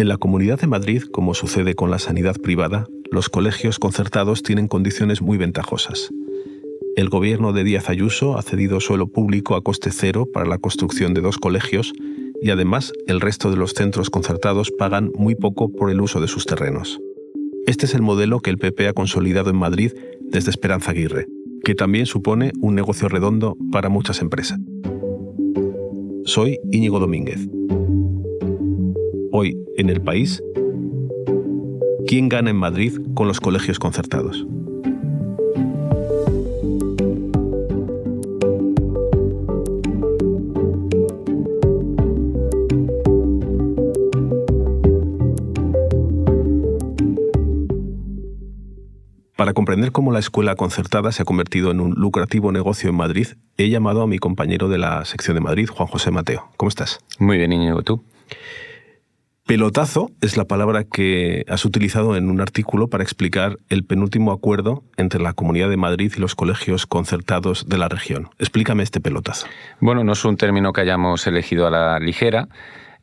En la Comunidad de Madrid, como sucede con la sanidad privada, los colegios concertados tienen condiciones muy ventajosas. El gobierno de Díaz Ayuso ha cedido suelo público a coste cero para la construcción de dos colegios y además el resto de los centros concertados pagan muy poco por el uso de sus terrenos. Este es el modelo que el PP ha consolidado en Madrid desde Esperanza Aguirre, que también supone un negocio redondo para muchas empresas. Soy Íñigo Domínguez. Hoy, en el país, ¿quién gana en Madrid con los colegios concertados? Para comprender cómo la escuela concertada se ha convertido en un lucrativo negocio en Madrid, he llamado a mi compañero de la sección de Madrid, Juan José Mateo. ¿Cómo estás? Muy bien, Íñigo, ¿tú? Pelotazo es la palabra que has utilizado en un artículo para explicar el penúltimo acuerdo entre la Comunidad de Madrid y los colegios concertados de la región. Explícame este pelotazo. Bueno, no es un término que hayamos elegido a la ligera.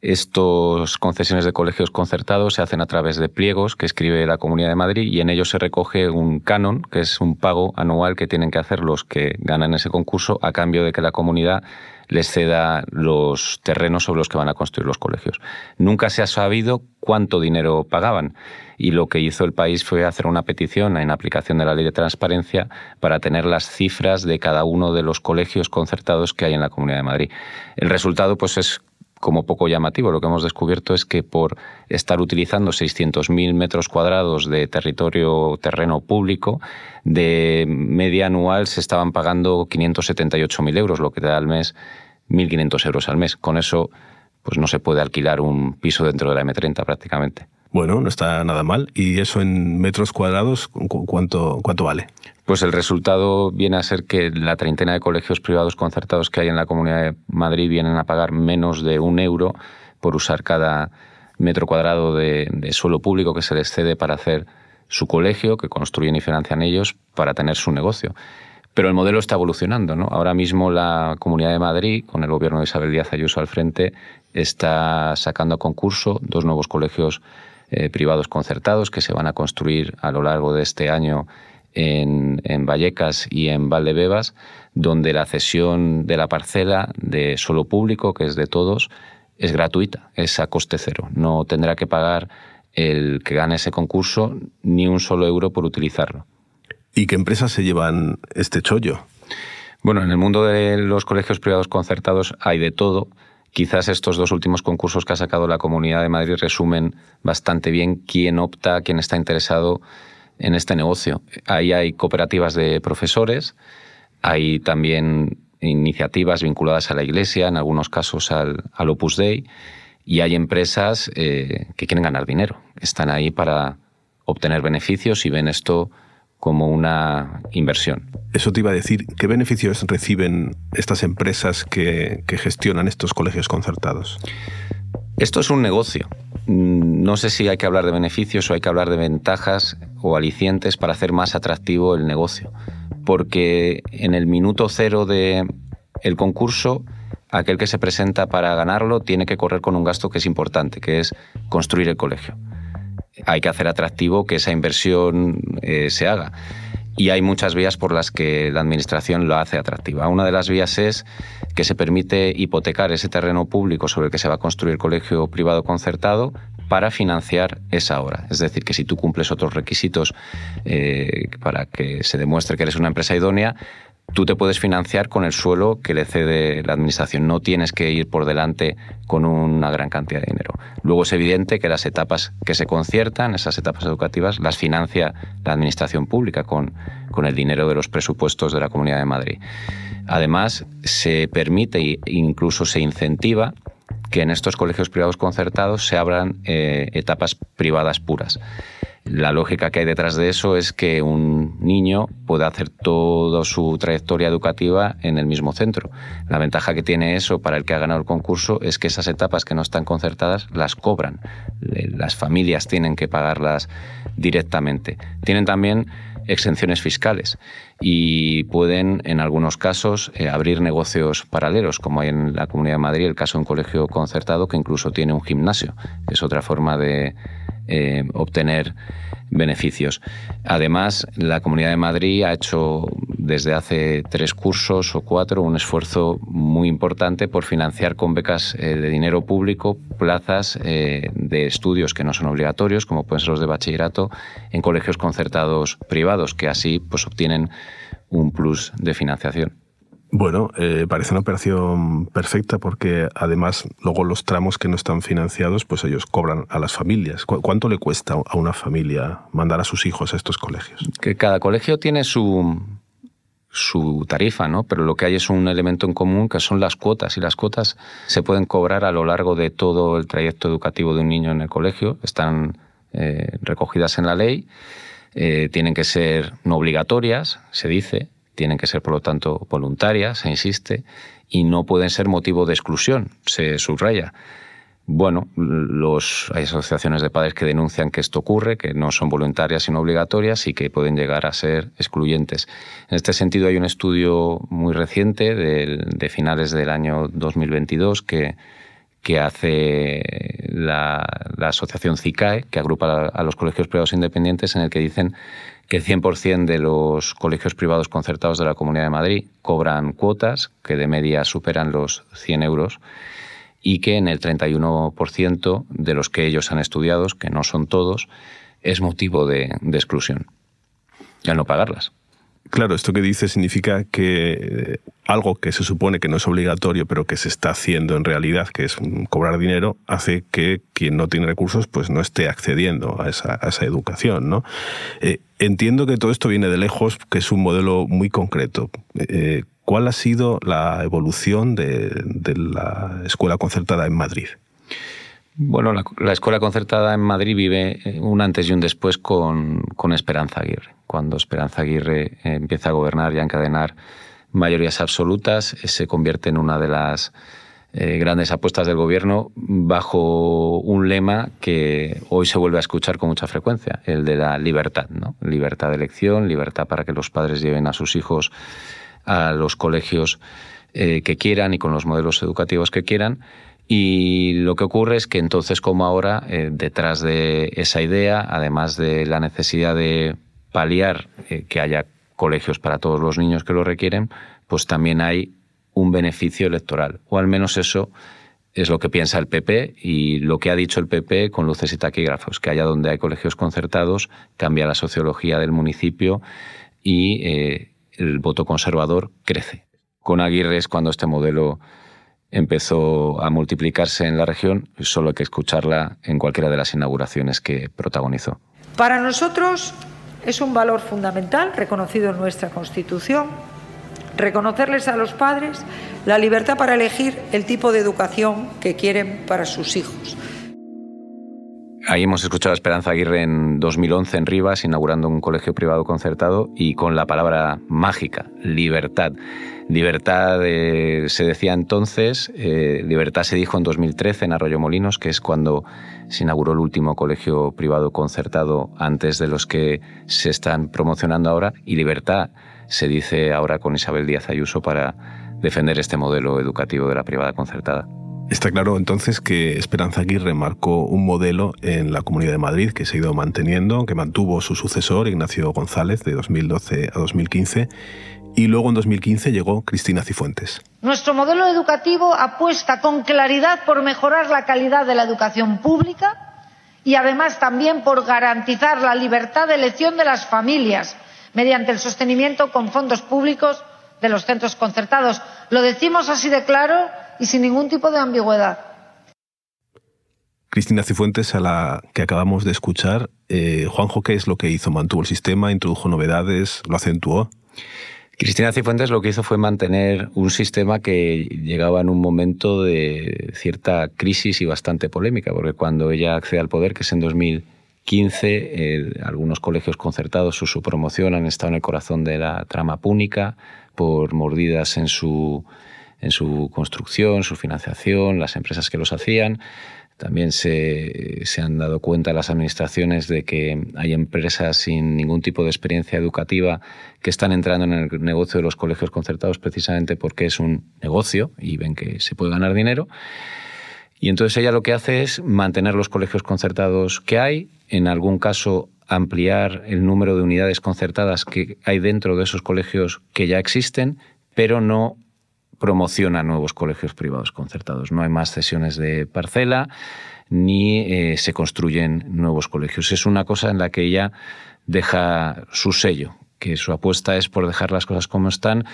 Estos concesiones de colegios concertados se hacen a través de pliegos que escribe la Comunidad de Madrid y en ellos se recoge un canon, que es un pago anual que tienen que hacer los que ganan ese concurso a cambio de que la comunidad les ceda los terrenos sobre los que van a construir los colegios. Nunca se ha sabido cuánto dinero pagaban y lo que hizo el país fue hacer una petición en aplicación de la ley de transparencia para tener las cifras de cada uno de los colegios concertados que hay en la Comunidad de Madrid. El resultado pues es como poco llamativo. Lo que hemos descubierto es que por estar utilizando 600.000 metros cuadrados de territorio terreno público, de media anual se estaban pagando 578.000 euros, lo que te da al mes 1.500 euros al mes. Con eso pues no se puede alquilar un piso dentro de la M30 prácticamente. Bueno, no está nada mal. ¿Y eso en metros cuadrados cuánto, cuánto vale? Pues el resultado viene a ser que la treintena de colegios privados concertados que hay en la Comunidad de Madrid vienen a pagar menos de un euro por usar cada metro cuadrado de, suelo público que se les cede para hacer su colegio, que construyen y financian ellos para tener su negocio. Pero el modelo está evolucionando. ¿no? Ahora mismo la Comunidad de Madrid, con el gobierno de Isabel Díaz Ayuso al frente, está sacando a concurso dos nuevos colegios eh, privados concertados que se van a construir a lo largo de este año en, Vallecas y en Valdebebas, donde la cesión de la parcela de suelo público, que es de todos, es gratuita, es a coste cero. No tendrá que pagar el que gane ese concurso ni un solo euro por utilizarlo. ¿Y qué empresas se llevan este chollo? Bueno, en el mundo de los colegios privados concertados hay de todo. Quizás estos dos últimos concursos que ha sacado la Comunidad de Madrid resumen bastante bien quién opta, quién está interesado en este negocio. Ahí hay cooperativas de profesores, hay también iniciativas vinculadas a la Iglesia, en algunos casos al, Opus Dei, y hay empresas eh, que quieren ganar dinero, están ahí para obtener beneficios y ven esto como una inversión. Eso te iba a decir, ¿qué beneficios reciben estas empresas que, que gestionan estos colegios concertados? Esto es un negocio. Mm, no sé si hay que hablar de beneficios o hay que hablar de ventajas o alicientes para hacer más atractivo el negocio. Porque en el minuto cero del el concurso, aquel que se presenta para ganarlo tiene que correr con un gasto que es importante, que es construir el colegio. Hay que hacer atractivo que esa inversión eh, se haga y hay muchas vías por las que la Administración lo hace atractiva. Una de las vías es que se permite hipotecar ese terreno público sobre el que se va a construir colegio privado concertado para financiar esa obra. Es decir, que si tú cumples otros requisitos eh, para que se demuestre que eres una empresa idónea, tú te puedes financiar con el suelo que le cede la administración. No tienes que ir por delante con una gran cantidad de dinero. Luego es evidente que las etapas que se conciertan, esas etapas educativas, las financia la administración pública con, con el dinero de los presupuestos de la Comunidad de Madrid. Además, se permite e incluso se incentiva que en estos colegios privados concertados se abran eh, etapas privadas puras. La lógica que hay detrás de eso es que un niño pueda hacer toda su trayectoria educativa en el mismo centro. La ventaja que tiene eso para el que ha ganado el concurso es que esas etapas que no están concertadas las cobran. Las familias tienen que pagarlas directamente. Tienen también exenciones fiscales y pueden, en algunos casos, eh, abrir negocios paralelos, como hay en la Comunidad de Madrid, el caso de un colegio concertado que incluso tiene un gimnasio, es otra forma de eh, obtener beneficios. Además, la Comunidad de Madrid ha hecho desde hace tres cursos o cuatro un esfuerzo muy importante por financiar con becas eh, de dinero público plazas eh, de estudios que no son obligatorios, como pueden ser los de bachillerato, en colegios concertados privados, que así pues, obtienen un plus de financiación. Bueno, eh, parece una operación perfecta porque además luego los tramos que no están financiados, pues ellos cobran a las familias. ¿Cuánto le cuesta a una familia mandar a sus hijos a estos colegios? Que cada colegio tiene su, su tarifa, ¿no? Pero lo que hay es un elemento en común que son las cuotas y las cuotas se pueden cobrar a lo largo de todo el trayecto educativo de un niño en el colegio. Están eh, recogidas en la ley. Eh, tienen que ser no obligatorias, se dice, tienen que ser, por lo tanto, voluntarias, se insiste, y no pueden ser motivo de exclusión, se subraya. Bueno, los, hay asociaciones de padres que denuncian que esto ocurre, que no son voluntarias sino obligatorias y que pueden llegar a ser excluyentes. En este sentido, hay un estudio muy reciente de, finales del año 2022 que, que hace la, asociación CICAE, que agrupa a los colegios privados independientes, en el que dicen que el 100% de los colegios privados concertados de la Comunidad de Madrid cobran cuotas que de media superan los 100 euros y que en el 31% de los que ellos han estudiado, que no son todos, es motivo de, de exclusión, al no pagarlas. Claro, esto que dice significa que eh, algo que se supone que no es obligatorio, pero que se está haciendo en realidad, que es cobrar dinero, hace que quien no tiene recursos pues no esté accediendo a esa, educación. ¿no? Eh, entiendo que todo esto viene de lejos, que es un modelo muy concreto. Eh, ¿Cuál ha sido la evolución de, la escuela concertada en Madrid? Bueno, la, escuela concertada en Madrid vive un antes y un después con, Esperanza Aguirre cuando Esperanza Aguirre eh, empieza a gobernar y a encadenar mayorías absolutas, eh, se convierte en una de las eh, grandes apuestas del gobierno bajo un lema que hoy se vuelve a escuchar con mucha frecuencia, el de la libertad, ¿no? Libertad de elección, libertad para que los padres lleven a sus hijos a los colegios que quieran y con los modelos educativos que quieran. Y lo que ocurre es que entonces, como ahora, detrás de esa idea, además de la necesidad de paliar eh, que haya colegios para todos los niños que lo requieren, pues también hay un beneficio electoral. O al menos eso es lo que piensa el PP y lo que ha dicho el PP con luces y taquígrafos, que allá donde hay colegios concertados cambia la sociología del municipio y eh, el voto conservador crece. Con Aguirre es cuando este modelo empezó a multiplicarse en la región, solo hay que escucharla en cualquiera de las inauguraciones que protagonizó. Para nosotros es un valor fundamental reconocido en nuestra Constitución. Reconocerles a los padres la libertad para elegir el tipo de educación que quieren para sus hijos. Ahí hemos escuchado a Esperanza Aguirre en 2011 en Rivas, inaugurando un colegio privado concertado y con la palabra mágica, libertad. Libertad eh, se decía entonces, eh, libertad se dijo en 2013 en Arroyo Molinos, que es cuando se inauguró el último colegio privado concertado antes de los que se están promocionando ahora, y libertad se dice ahora con Isabel Díaz Ayuso para defender este modelo educativo de la privada concertada. Está claro entonces que Esperanza Aguirre marcó un modelo en la Comunidad de Madrid que se ha ido manteniendo, que mantuvo su sucesor, Ignacio González, de 2012 a 2015, y luego en 2015 llegó Cristina Cifuentes. Nuestro modelo educativo apuesta con claridad por mejorar la calidad de la educación pública y además también por garantizar la libertad de elección de las familias mediante el sostenimiento con fondos públicos de los centros concertados. Lo decimos así de claro y sin ningún tipo de ambigüedad. Cristina Cifuentes, a la que acabamos de escuchar, eh, Juanjo, ¿qué es lo que hizo? ¿Mantuvo el sistema? ¿Introdujo novedades? ¿Lo acentuó? Cristina Cifuentes lo que hizo fue mantener un sistema que llegaba en un momento de cierta crisis y bastante polémica, porque cuando ella accede al poder, que es en 2015, algunos colegios concertados, su, su promoción han estado en el corazón de la trama púnica por mordidas en su en su construcción, su financiación, las empresas que los hacían. También se, se, han dado cuenta las administraciones de que hay empresas sin ningún tipo de experiencia educativa que están entrando en el negocio de los colegios concertados precisamente porque es un negocio y ven que se puede ganar dinero. Y entonces ella lo que hace es mantener los colegios concertados que hay, en algún caso ampliar el número de unidades concertadas que hay dentro de esos colegios que ya existen, pero no promociona nuevos colegios privados concertados. No hay más cesiones de parcela ni eh, se construyen nuevos colegios. Es una cosa en la que ella deja su sello, que su apuesta es por dejar las cosas como están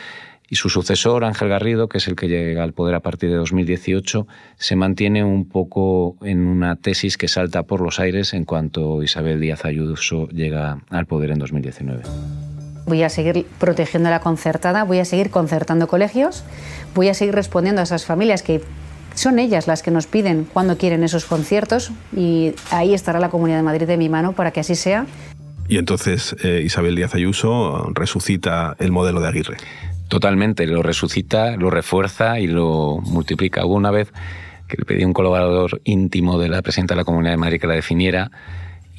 y su sucesor, Ángel Garrido, que es el que llega al poder a partir de 2018, se mantiene un poco en una tesis que salta por los aires en cuanto Isabel Díaz Ayuso llega al poder en 2019. Voy a seguir protegiendo la concertada, voy a seguir concertando colegios, voy a seguir respondiendo a esas familias que son ellas las que nos piden cuando quieren esos conciertos y ahí estará la Comunidad de Madrid de mi mano para que así sea. Y entonces eh, Isabel Díaz Ayuso resucita el modelo de Aguirre. Totalmente, lo resucita, lo refuerza y lo multiplica. Hubo una vez que le pedí a un colaborador íntimo de la presidenta de la Comunidad de Madrid que la definiera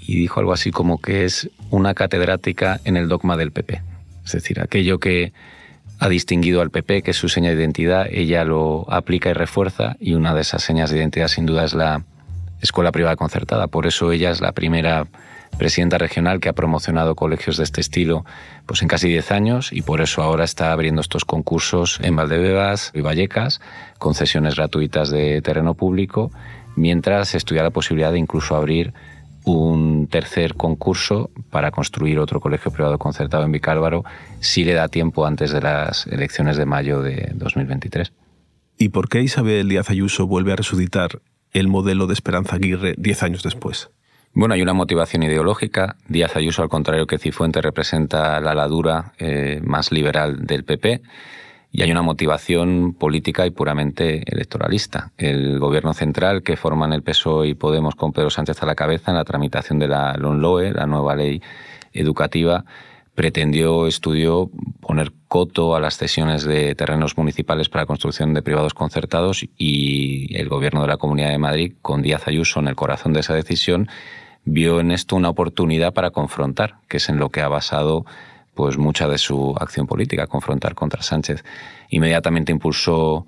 y dijo algo así como que es una catedrática en el dogma del PP. Es decir, aquello que ha distinguido al PP, que es su seña de identidad, ella lo aplica y refuerza y una de esas señas de identidad sin duda es la escuela privada concertada. Por eso ella es la primera presidenta regional que ha promocionado colegios de este estilo pues en casi 10 años y por eso ahora está abriendo estos concursos en Valdebebas y Vallecas, concesiones gratuitas de terreno público, mientras estudia la posibilidad de incluso abrir un tercer concurso para construir otro colegio privado concertado en Vicálvaro si le da tiempo antes de las elecciones de mayo de 2023. ¿Y por qué Isabel Díaz Ayuso vuelve a resucitar el modelo de Esperanza Aguirre 10 años después? Bueno, hay una motivación ideológica. Díaz Ayuso, al contrario que Cifuente, representa la ladura eh, más liberal del PP. Y hay una motivación política y puramente electoralista. El gobierno central, que forman el PSOE y Podemos con Pedro Sánchez a la cabeza en la tramitación de la LONLOE, la nueva ley educativa, pretendió, estudió poner coto a las cesiones de terrenos municipales para la construcción de privados concertados y el gobierno de la Comunidad de Madrid, con Díaz Ayuso en el corazón de esa decisión, vio en esto una oportunidad para confrontar, que es en lo que ha basado pues mucha de su acción política, confrontar contra Sánchez. Inmediatamente impulsó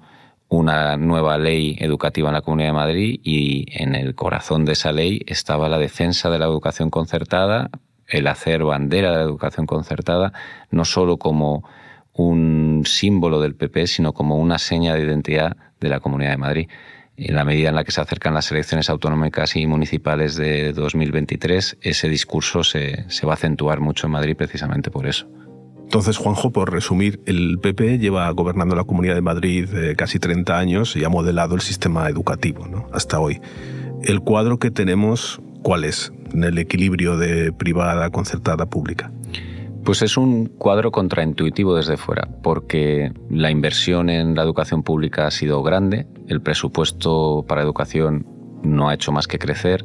una nueva ley educativa en la Comunidad de Madrid y en el corazón de esa ley estaba la defensa de la educación concertada, el hacer bandera de la educación concertada, no solo como un símbolo del PP, sino como una seña de identidad de la Comunidad de Madrid en la medida en la que se acercan las elecciones autonómicas y municipales de 2023, ese discurso se, va a acentuar mucho en Madrid precisamente por eso. Entonces, Juanjo, por resumir, el PP lleva gobernando la Comunidad de Madrid eh, casi 30 años y ha modelado el sistema educativo ¿no? hasta hoy. El cuadro que tenemos, ¿cuál es en el equilibrio de privada, concertada, pública? Pues es un cuadro contraintuitivo desde fuera, porque la inversión en la educación pública ha sido grande, el presupuesto para educación no ha hecho más que crecer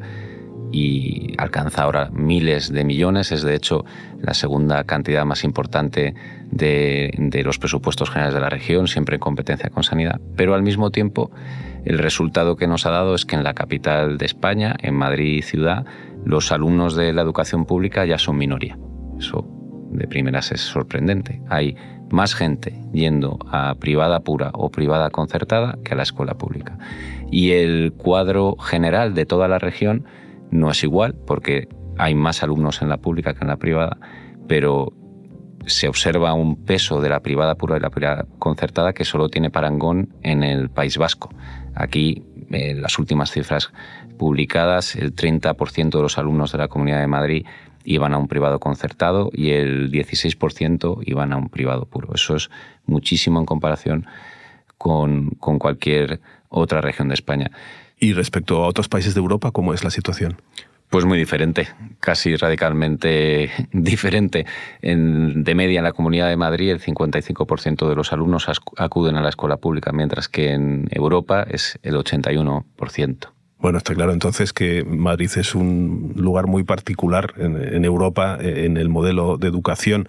y alcanza ahora miles de millones, es de hecho la segunda cantidad más importante de, los presupuestos generales de la región, siempre en competencia con sanidad, pero al mismo tiempo el resultado que nos ha dado es que en la capital de España, en Madrid ciudad, los alumnos de la educación pública ya son minoría. De primeras es sorprendente. Hay más gente yendo a privada pura o privada concertada que a la escuela pública. Y el cuadro general de toda la región no es igual porque hay más alumnos en la pública que en la privada, pero se observa un peso de la privada pura y la privada concertada que solo tiene parangón en el País Vasco. Aquí, en las últimas cifras publicadas, el 30% de los alumnos de la Comunidad de Madrid iban a un privado concertado y el 16% iban a un privado puro. Eso es muchísimo en comparación con, con cualquier otra región de España. ¿Y respecto a otros países de Europa, cómo es la situación? Pues muy diferente, casi radicalmente diferente. En, de media en la Comunidad de Madrid el 55% de los alumnos acuden a la escuela pública, mientras que en Europa es el 81%. Bueno, está claro entonces que Madrid es un lugar muy particular en, Europa en el modelo de educación.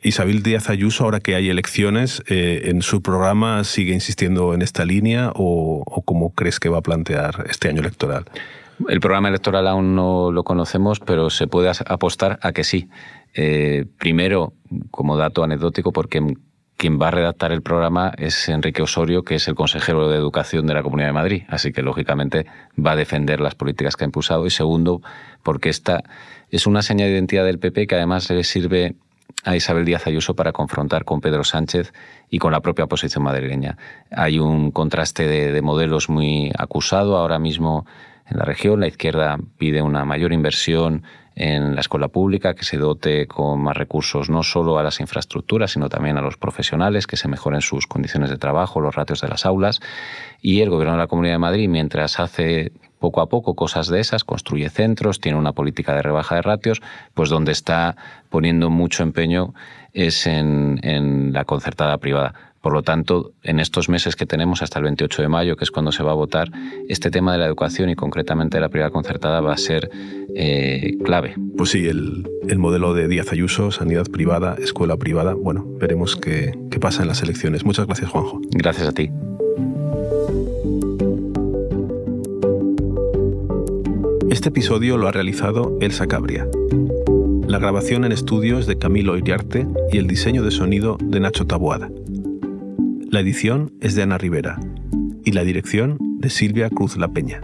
Isabel Díaz Ayuso, ahora que hay elecciones, eh, ¿en su programa sigue insistiendo en esta línea o, cómo crees que va a plantear este año electoral? El programa electoral aún no lo conocemos, pero se puede apostar a que sí. Eh, primero, como dato anecdótico, porque quien va a redactar el programa es Enrique Osorio, que es el consejero de Educación de la Comunidad de Madrid. Así que, lógicamente, va a defender las políticas que ha impulsado. Y segundo, porque esta es una señal de identidad del PP que además le sirve a Isabel Díaz Ayuso para confrontar con Pedro Sánchez y con la propia oposición madrileña. Hay un contraste de, de modelos muy acusado ahora mismo en la región. La izquierda pide una mayor inversión en la escuela pública, que se dote con más recursos no solo a las infraestructuras, sino también a los profesionales, que se mejoren sus condiciones de trabajo, los ratios de las aulas. Y el Gobierno de la Comunidad de Madrid, mientras hace poco a poco cosas de esas, construye centros, tiene una política de rebaja de ratios, pues donde está poniendo mucho empeño es en, en la concertada privada. Por lo tanto, en estos meses que tenemos hasta el 28 de mayo, que es cuando se va a votar, este tema de la educación y concretamente de la privada concertada va a ser eh, clave. Pues sí, el, modelo de Díaz Ayuso, sanidad privada, escuela privada, bueno, veremos qué, qué pasa en las elecciones. Muchas gracias, Juanjo. Gracias a ti. Este episodio lo ha realizado Elsa Cabria. La grabación en estudios de Camilo Iriarte y el diseño de sonido de Nacho Taboada. La edición es de Ana Rivera y la dirección de Silvia Cruz La Peña.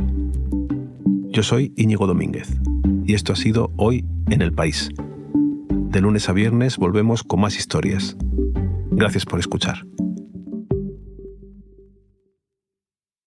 Yo soy Íñigo Domínguez y esto ha sido Hoy en el País. De lunes a viernes volvemos con más historias. Gracias por escuchar.